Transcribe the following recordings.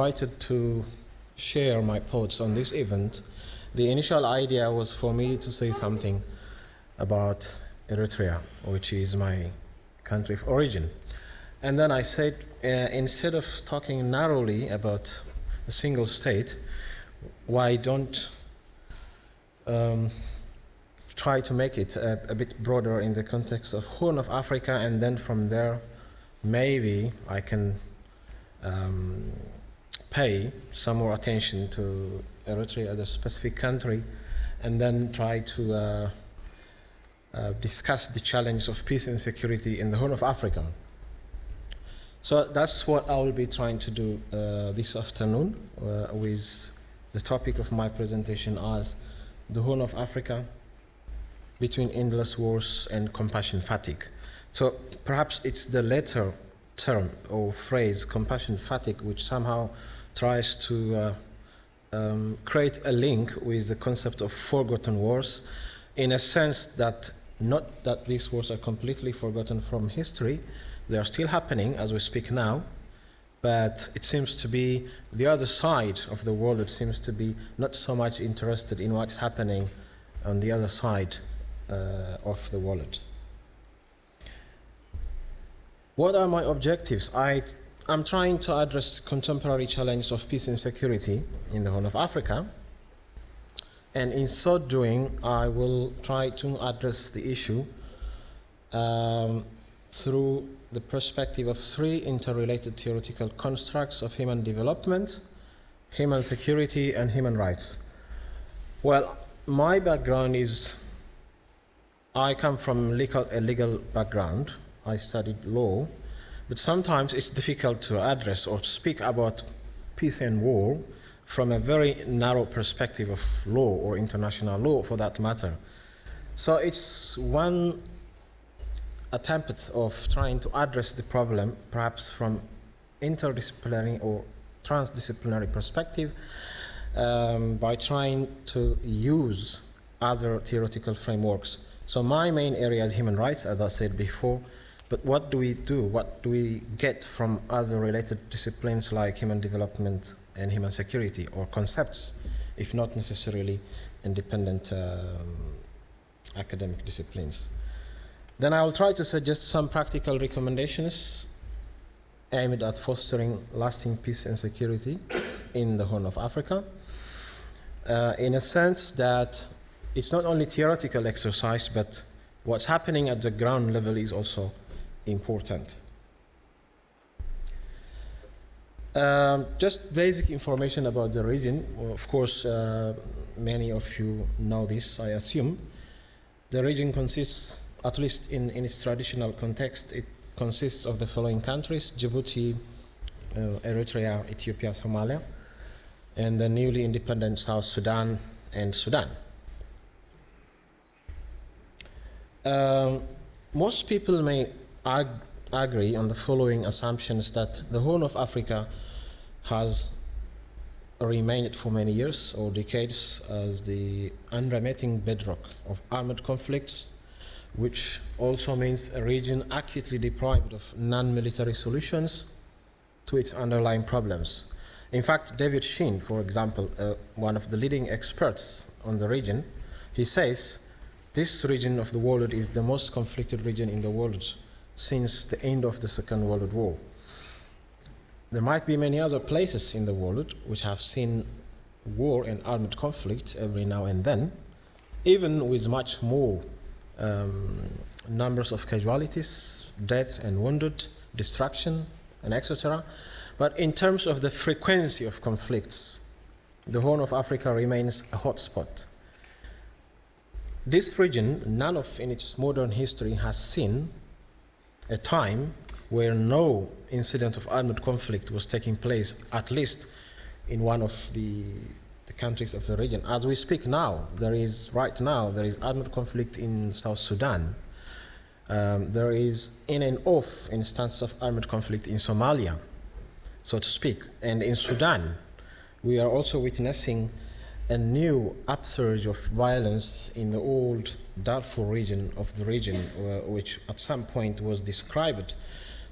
invited to share my thoughts on this event, the initial idea was for me to say something about Eritrea, which is my country of origin. And then I said, uh, instead of talking narrowly about a single state, why don't um, try to make it a, a, bit broader in the context of Horn of Africa, and then from there, maybe I can um, pay some more attention to Eritrea as a specific country, and then try to uh, uh, discuss the challenge of peace and security in the Horn of Africa. So that's what I will be trying to do uh, this afternoon uh, with the topic of my presentation as the Horn of Africa between endless wars and compassion fatigue. So perhaps it's the latter term or phrase, compassion fatigue, which somehow tries to uh, um, create a link with the concept of forgotten wars in a sense that not that these wars are completely forgotten from history, they are still happening as we speak now, but it seems to be the other side of the world, that seems to be not so much interested in what's happening on the other side uh, of the world. What are my objectives? I, I'm trying to address contemporary challenges of peace and security in the Horn of Africa and in so doing, I will try to address the issue um, through the perspective of three interrelated theoretical constructs of human development, human security, and human rights. Well, my background is I come from legal, a legal background. I studied law, but sometimes it's difficult to address or speak about peace and war from a very narrow perspective of law or international law for that matter. So it's one attempt of trying to address the problem perhaps from interdisciplinary or transdisciplinary perspective um, by trying to use other theoretical frameworks. So my main area is human rights, as I said before, but what do we do? What do we get from other related disciplines like human development and human security, or concepts, if not necessarily independent um, academic disciplines? Then I will try to suggest some practical recommendations aimed at fostering lasting peace and security in the Horn of Africa. Uh, in a sense that it's not only theoretical exercise, but what's happening at the ground level is also important. Um, just basic information about the region. Well, of course, uh, many of you know this, I assume. The region consists, at least in, in its traditional context, it consists of the following countries Djibouti, uh, Eritrea, Ethiopia, Somalia, and the newly independent South Sudan and Sudan. Um, most people may ag agree on the following assumptions that the Horn of Africa has remained for many years or decades as the unremitting bedrock of armed conflicts, which also means a region acutely deprived of non military solutions to its underlying problems. In fact, David Shinn, for example, uh, one of the leading experts on the region, he says this region of the world is the most conflicted region in the world since the end of the Second World War. There might be many other places in the world which have seen war and armed conflict every now and then, even with much more um, numbers of casualties, deaths and wounded, destruction, and etc. But in terms of the frequency of conflicts, the Horn of Africa remains a hotspot. This region, none of in its modern history has seen a time where no incident of armed conflict was taking place, at least in one of the, the countries of the region. As we speak now, there is, right now, there is armed conflict in South Sudan. Um, there is in and off instances of armed conflict in Somalia, so to speak. And in Sudan, we are also witnessing a new upsurge of violence in the old Darfur region of the region, uh, which at some point was described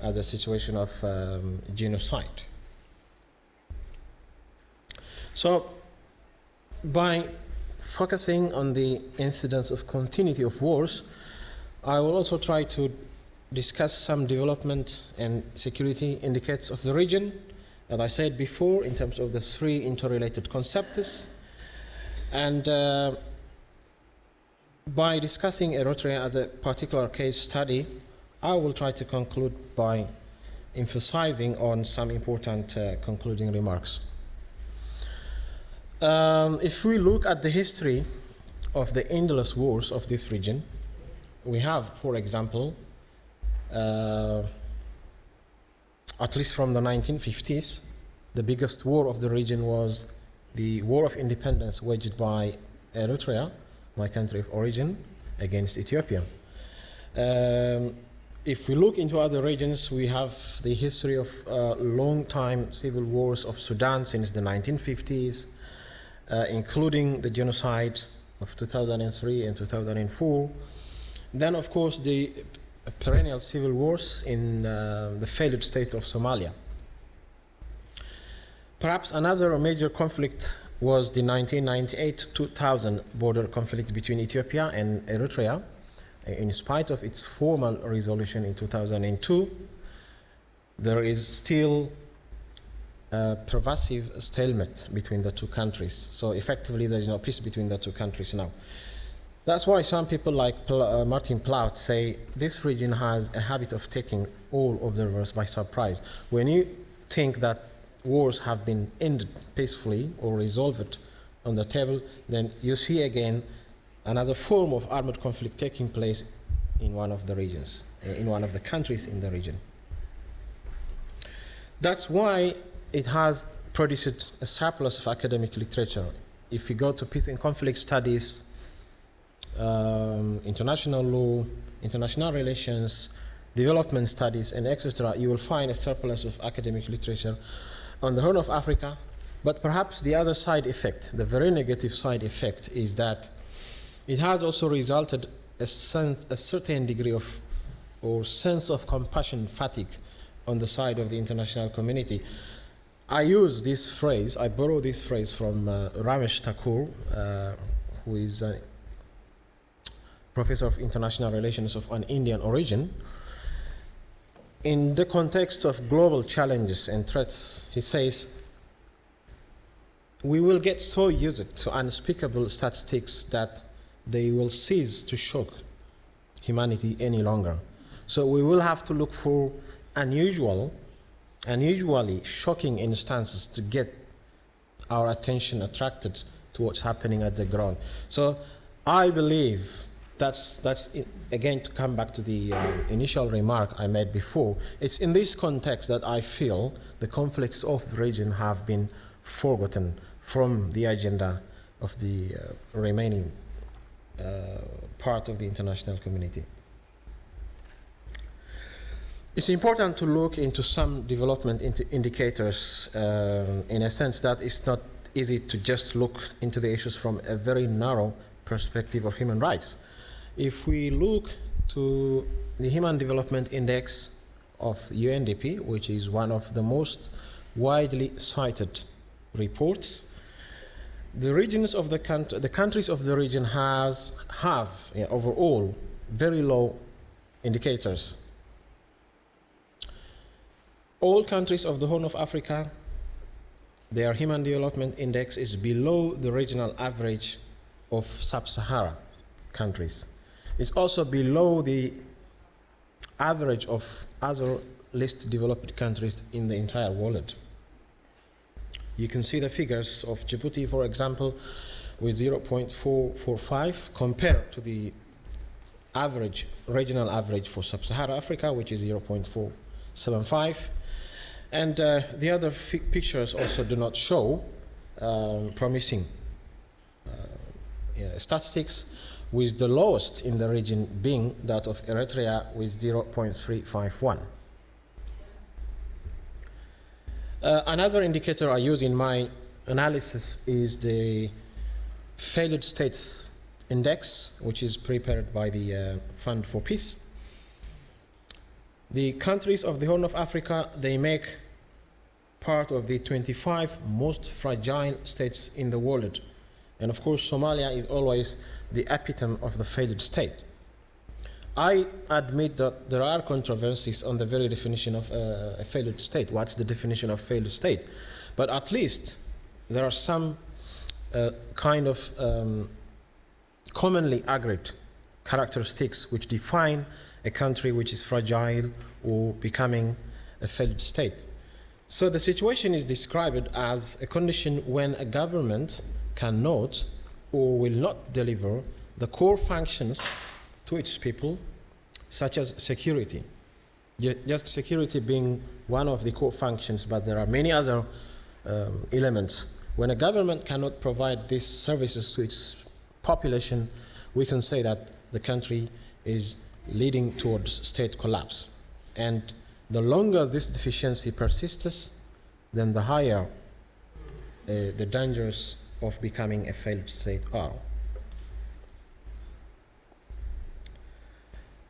as a situation of um, genocide. So, by focusing on the incidence of continuity of wars, I will also try to discuss some development and security indicators of the region, as I said before, in terms of the three interrelated concepts. And uh, by discussing Eritrea as a particular case study, I will try to conclude by emphasizing on some important uh, concluding remarks. Um, if we look at the history of the endless wars of this region, we have, for example, uh, at least from the 1950s, the biggest war of the region was the War of Independence waged by Eritrea, my country of origin, against Ethiopia. Um, if we look into other regions, we have the history of uh, long time civil wars of Sudan since the 1950s, uh, including the genocide of 2003 and 2004. Then, of course, the perennial civil wars in uh, the failed state of Somalia. Perhaps another major conflict was the 1998-2000 border conflict between Ethiopia and Eritrea. In spite of its formal resolution in 2002, there is still a pervasive stalemate between the two countries. So effectively, there is no peace between the two countries now. That's why some people like uh, Martin Plaut say this region has a habit of taking all observers by surprise. When you think that wars have been ended peacefully or resolved on the table, then you see again another form of armed conflict taking place in one of the regions, in one of the countries in the region. That's why it has produced a surplus of academic literature. If you go to peace and conflict studies, um, international law, international relations, development studies, and etc., you will find a surplus of academic literature on the Horn of Africa. But perhaps the other side effect, the very negative side effect, is that it has also resulted a, sense, a certain degree of or sense of compassion fatigue on the side of the international community. I use this phrase, I borrow this phrase from uh, Ramesh Thakur, uh, who is a professor of international relations of an Indian origin. In the context of global challenges and threats, he says, we will get so used to unspeakable statistics that they will cease to shock humanity any longer. So we will have to look for unusual, unusually shocking instances to get our attention attracted to what's happening at the ground. So I believe that's, that's again to come back to the uh, initial remark I made before. It's in this context that I feel the conflicts of the region have been forgotten from the agenda of the uh, remaining uh, part of the international community. It's important to look into some development into indicators um, in a sense that it's not easy to just look into the issues from a very narrow perspective of human rights. If we look to the Human Development Index of UNDP, which is one of the most widely cited reports, the regions of the country, the countries of the region has have yeah, overall very low indicators. All countries of the Horn of Africa, their human development index is below the regional average of sub-Sahara countries. It's also below the average of other least developed countries in the entire world. You can see the figures of Djibouti, for example, with 0.445 compared to the average, regional average for sub-Saharan Africa, which is 0.475. And uh, the other pictures also do not show um, promising uh, yeah, statistics, with the lowest in the region being that of Eritrea with 0.351. Uh, another indicator I use in my analysis is the failed states index, which is prepared by the uh, Fund for Peace. The countries of the Horn of Africa, they make part of the 25 most fragile states in the world. And of course, Somalia is always the epitome of the failed state. I admit that there are controversies on the very definition of uh, a failed state. What's the definition of failed state? But at least there are some uh, kind of um, commonly agreed characteristics which define a country which is fragile or becoming a failed state. So the situation is described as a condition when a government cannot or will not deliver the core functions to its people, such as security. Just security being one of the core functions, but there are many other um, elements. When a government cannot provide these services to its population, we can say that the country is leading towards state collapse. And the longer this deficiency persists, then the higher uh, the dangers of becoming a failed state are.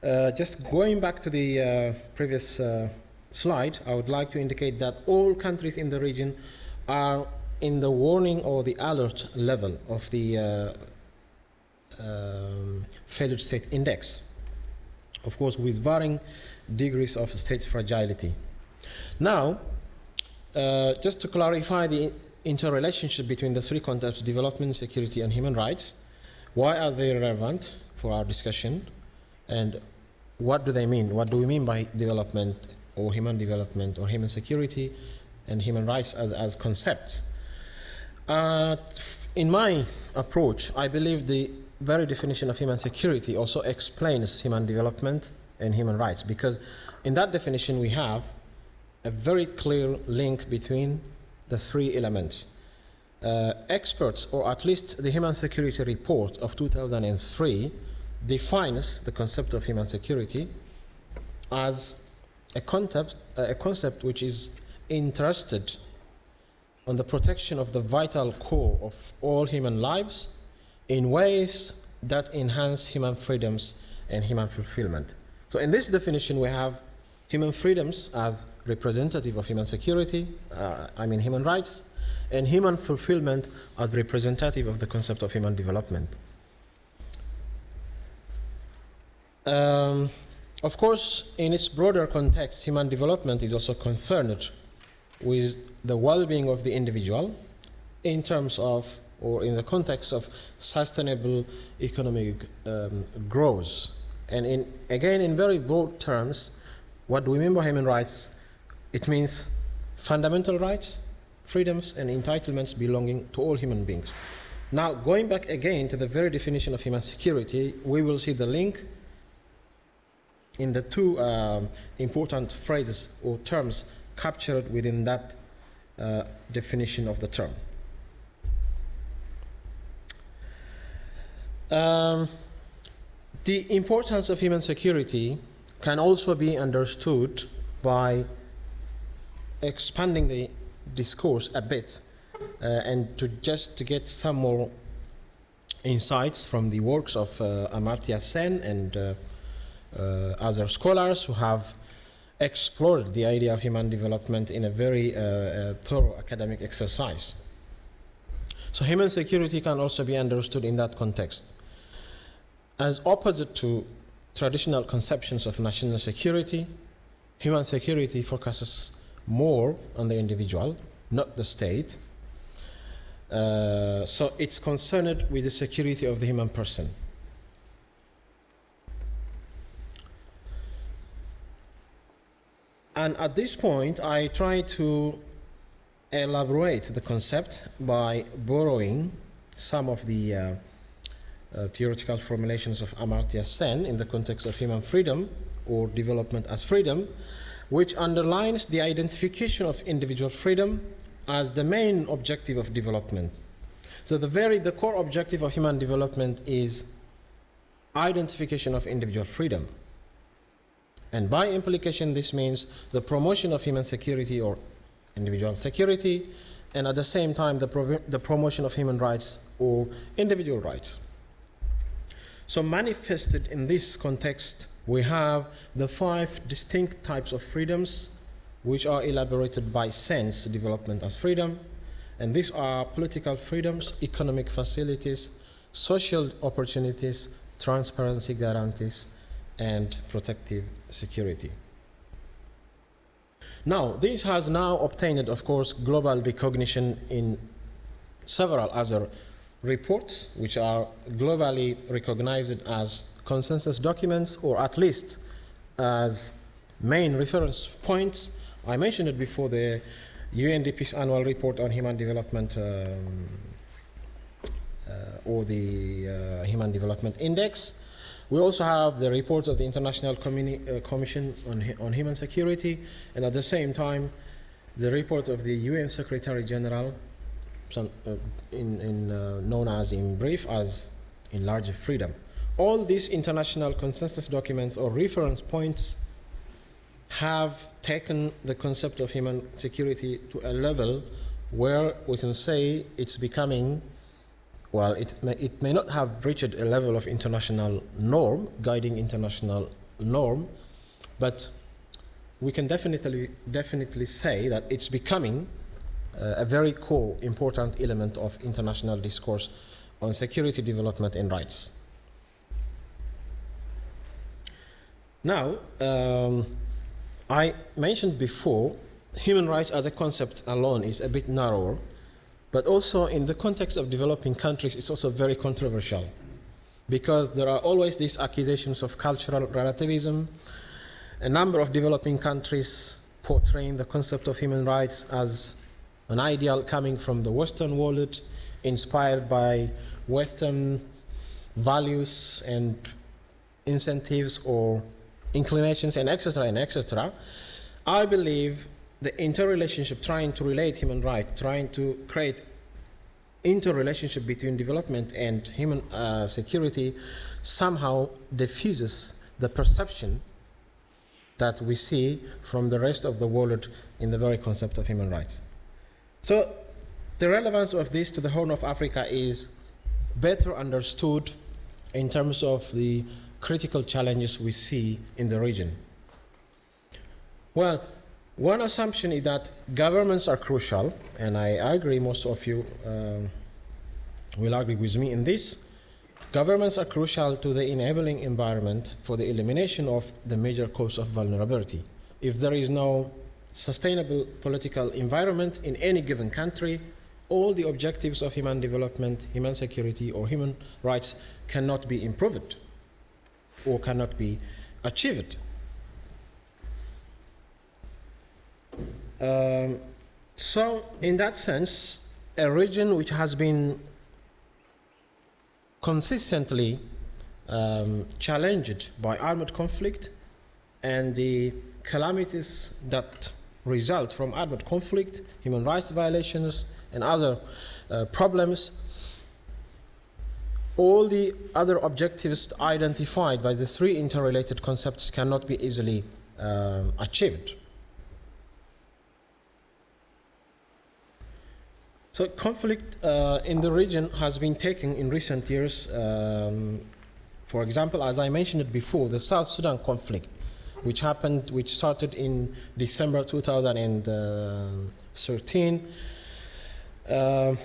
Uh, just going back to the uh, previous uh, slide, I would like to indicate that all countries in the region are in the warning or the alert level of the uh, um, failed state index. Of course, with varying degrees of state fragility. Now, uh, just to clarify the interrelationship between the three concepts development, security, and human rights, why are they relevant for our discussion? And what do they mean? What do we mean by development or human development or human security and human rights as, as concepts? Uh, in my approach, I believe the very definition of human security also explains human development and human rights because in that definition we have a very clear link between the three elements. Uh, experts, or at least the Human Security Report of 2003, defines the concept of human security as a concept, uh, a concept which is interested on the protection of the vital core of all human lives in ways that enhance human freedoms and human fulfillment. So, in this definition, we have human freedoms as representative of human security, uh, I mean human rights, and human fulfillment as representative of the concept of human development. Um, of course, in its broader context, human development is also concerned with the well being of the individual in terms of or in the context of sustainable economic um, growth. And in, again, in very broad terms, what do we mean by human rights? It means fundamental rights, freedoms, and entitlements belonging to all human beings. Now, going back again to the very definition of human security, we will see the link in the two uh, important phrases or terms captured within that uh, definition of the term. Um, the importance of human security can also be understood by expanding the discourse a bit uh, and to just to get some more insights from the works of uh, Amartya Sen and uh, uh, other scholars who have explored the idea of human development in a very uh, uh, thorough academic exercise. So human security can also be understood in that context. As opposite to traditional conceptions of national security, human security focuses more on the individual, not the state. Uh, so it's concerned with the security of the human person. And at this point, I try to elaborate the concept by borrowing some of the uh, uh, theoretical formulations of Amartya Sen in the context of human freedom or development as freedom, which underlines the identification of individual freedom as the main objective of development. So the very the core objective of human development is identification of individual freedom. And by implication, this means the promotion of human security or individual security, and at the same time, the, the promotion of human rights or individual rights. So, manifested in this context, we have the five distinct types of freedoms which are elaborated by Sen's development as freedom. And these are political freedoms, economic facilities, social opportunities, transparency guarantees, and protective security. Now, this has now obtained, of course, global recognition in several other reports, which are globally recognized as consensus documents, or at least as main reference points. I mentioned it before the UNDP's annual report on human development um, uh, or the uh, Human Development Index. We also have the report of the International Communi- uh, Commission on, on Human Security, and at the same time, the report of the UN Secretary General, some, uh, in, in, uh, known as in brief as In Larger Freedom. All these international consensus documents or reference points have taken the concept of human security to a level where we can say it's becoming well, it may, it may not have reached a level of international norm, guiding international norm, but we can definitely, definitely say that it's becoming a very core, important element of international discourse on security, development, and rights. Now, um, I mentioned before, human rights as a concept alone is a bit narrower but also in the context of developing countries, it's also very controversial because there are always these accusations of cultural relativism. A number of developing countries portraying the concept of human rights as an ideal coming from the Western world, inspired by Western values and incentives or inclinations and etc. and etc. I believe the interrelationship, trying to relate human rights, trying to create interrelationship between development and human uh, security somehow diffuses the perception that we see from the rest of the world in the very concept of human rights. So the relevance of this to the Horn of Africa is better understood in terms of the critical challenges we see in the region. Well, one assumption is that governments are crucial, and I agree, most of you um, will agree with me in this. Governments are crucial to the enabling environment for the elimination of the major cause of vulnerability. If there is no sustainable political environment in any given country, all the objectives of human development, human security, or human rights cannot be improved or cannot be achieved. Um, so, in that sense, a region which has been consistently um, challenged by armed conflict and the calamities that result from armed conflict, human rights violations, and other uh, problems, all the other objectives identified by the three interrelated concepts cannot be easily um, achieved. So conflict uh, in the region has been taken in recent years. Um, for example, as I mentioned before, the South Sudan conflict, which happened, which started in December 2013, uh,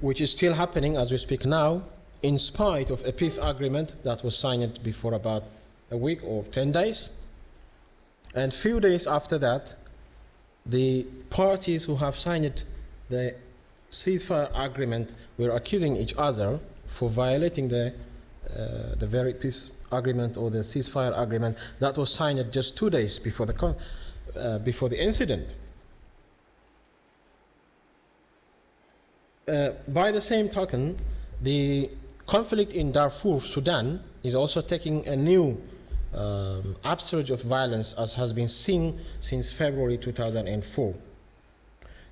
which is still happening as we speak now, in spite of a peace agreement that was signed before about a week or 10 days. And few days after that, the parties who have signed the ceasefire agreement, we're accusing each other for violating the, uh, the very peace agreement or the ceasefire agreement that was signed just two days before the, uh, before the incident. Uh, by the same token, the conflict in Darfur, Sudan, is also taking a new um, upsurge of violence as has been seen since February 2004.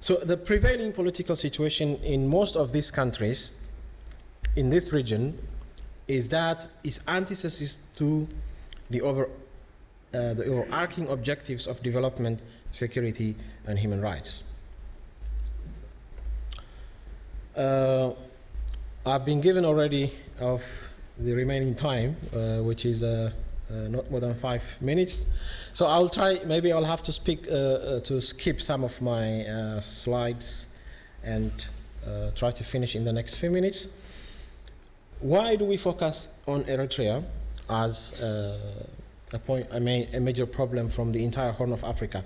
So the prevailing political situation in most of these countries in this region is that is antithesis to the over uh, the overarching objectives of development, security, and human rights. Uh, I've been given already of the remaining time, uh, which is uh, uh, not more than five minutes. So I'll try, maybe I'll have to speak, uh, to skip some of my slides and try to finish in the next few minutes. Why do we focus on Eritrea as uh, a, point, a, ma- a major problem from the entire Horn of Africa?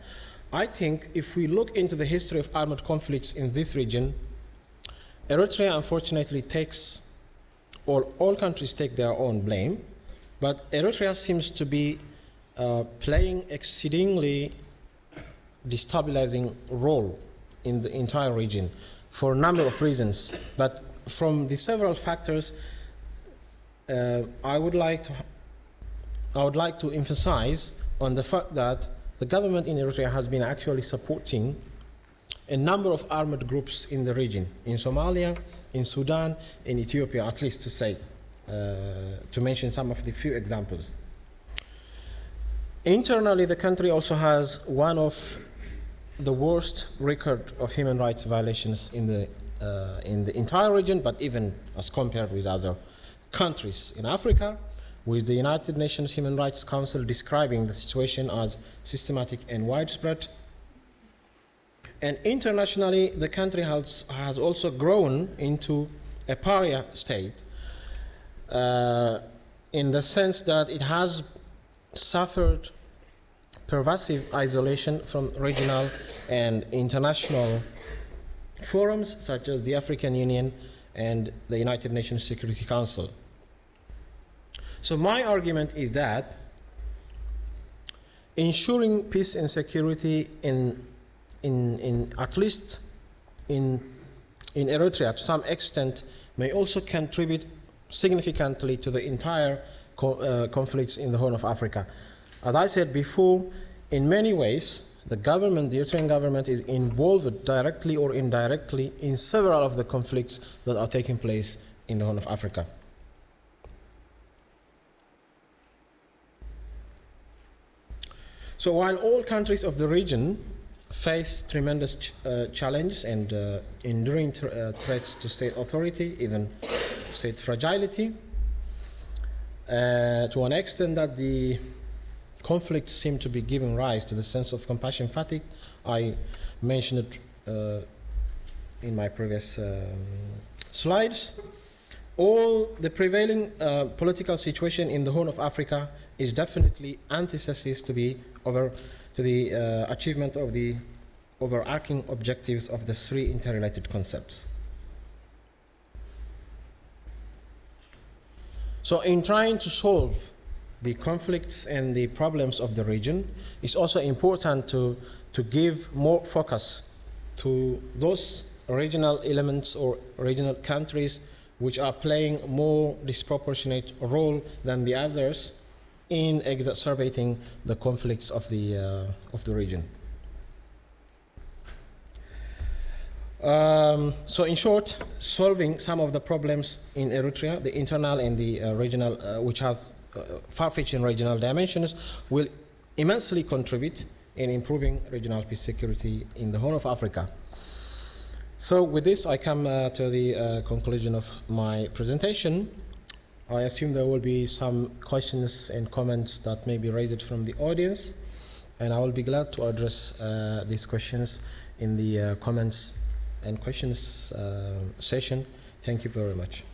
I think if we look into the history of armed conflicts in this region, Eritrea unfortunately takes, or all countries take their own blame, but Eritrea seems to be uh, playing exceedingly destabilizing role in the entire region for a number of reasons. But from the several factors, uh, I would like to I would like to emphasize on the fact that the government in Eritrea has been actually supporting a number of armed groups in the region, in Somalia, in Sudan, in Ethiopia, at least to say, uh, to mention some of the few examples. Internally, the country also has one of the worst record of human rights violations in the, uh, in the entire region, but even as compared with other countries in Africa, with the United Nations Human Rights Council describing the situation as systematic and widespread. And internationally, the country has, has also grown into a pariah state uh, in the sense that it has suffered pervasive isolation from regional and international forums such as the African Union and the United Nations Security Council. So, my argument is that ensuring peace and security in, in, in at least in, in Eritrea to some extent may also contribute significantly to the entire co- uh, conflicts in the Horn of Africa. As I said before, in many ways, the government, the Eritrean government, is involved directly or indirectly in several of the conflicts that are taking place in the Horn of Africa. So while all countries of the region face tremendous ch- uh, challenges and uh, enduring uh, threats to state authority, even state fragility, uh, to an extent that the conflicts seem to be giving rise to the sense of compassion fatigue. I mentioned it uh, in my previous um, slides. All the prevailing uh, political situation in the Horn of Africa is definitely antithesis to the over to the uh, achievement of the overarching objectives of the three interrelated concepts. So, in trying to solve the conflicts and the problems of the region, it's also important to, to give more focus to those regional elements or regional countries which are playing more disproportionate role than the others in exacerbating the conflicts of the, uh, of the region. Um, so, in short, solving some of the problems in Eritrea, the internal and the uh, regional, uh, which have uh, far-reaching regional dimensions, will immensely contribute in improving regional peace security in the Horn of Africa. So, with this, I come uh, to the uh, conclusion of my presentation. I assume there will be some questions and comments that may be raised from the audience, and I will be glad to address uh, these questions in the uh, comments and questions uh, session. Thank you very much.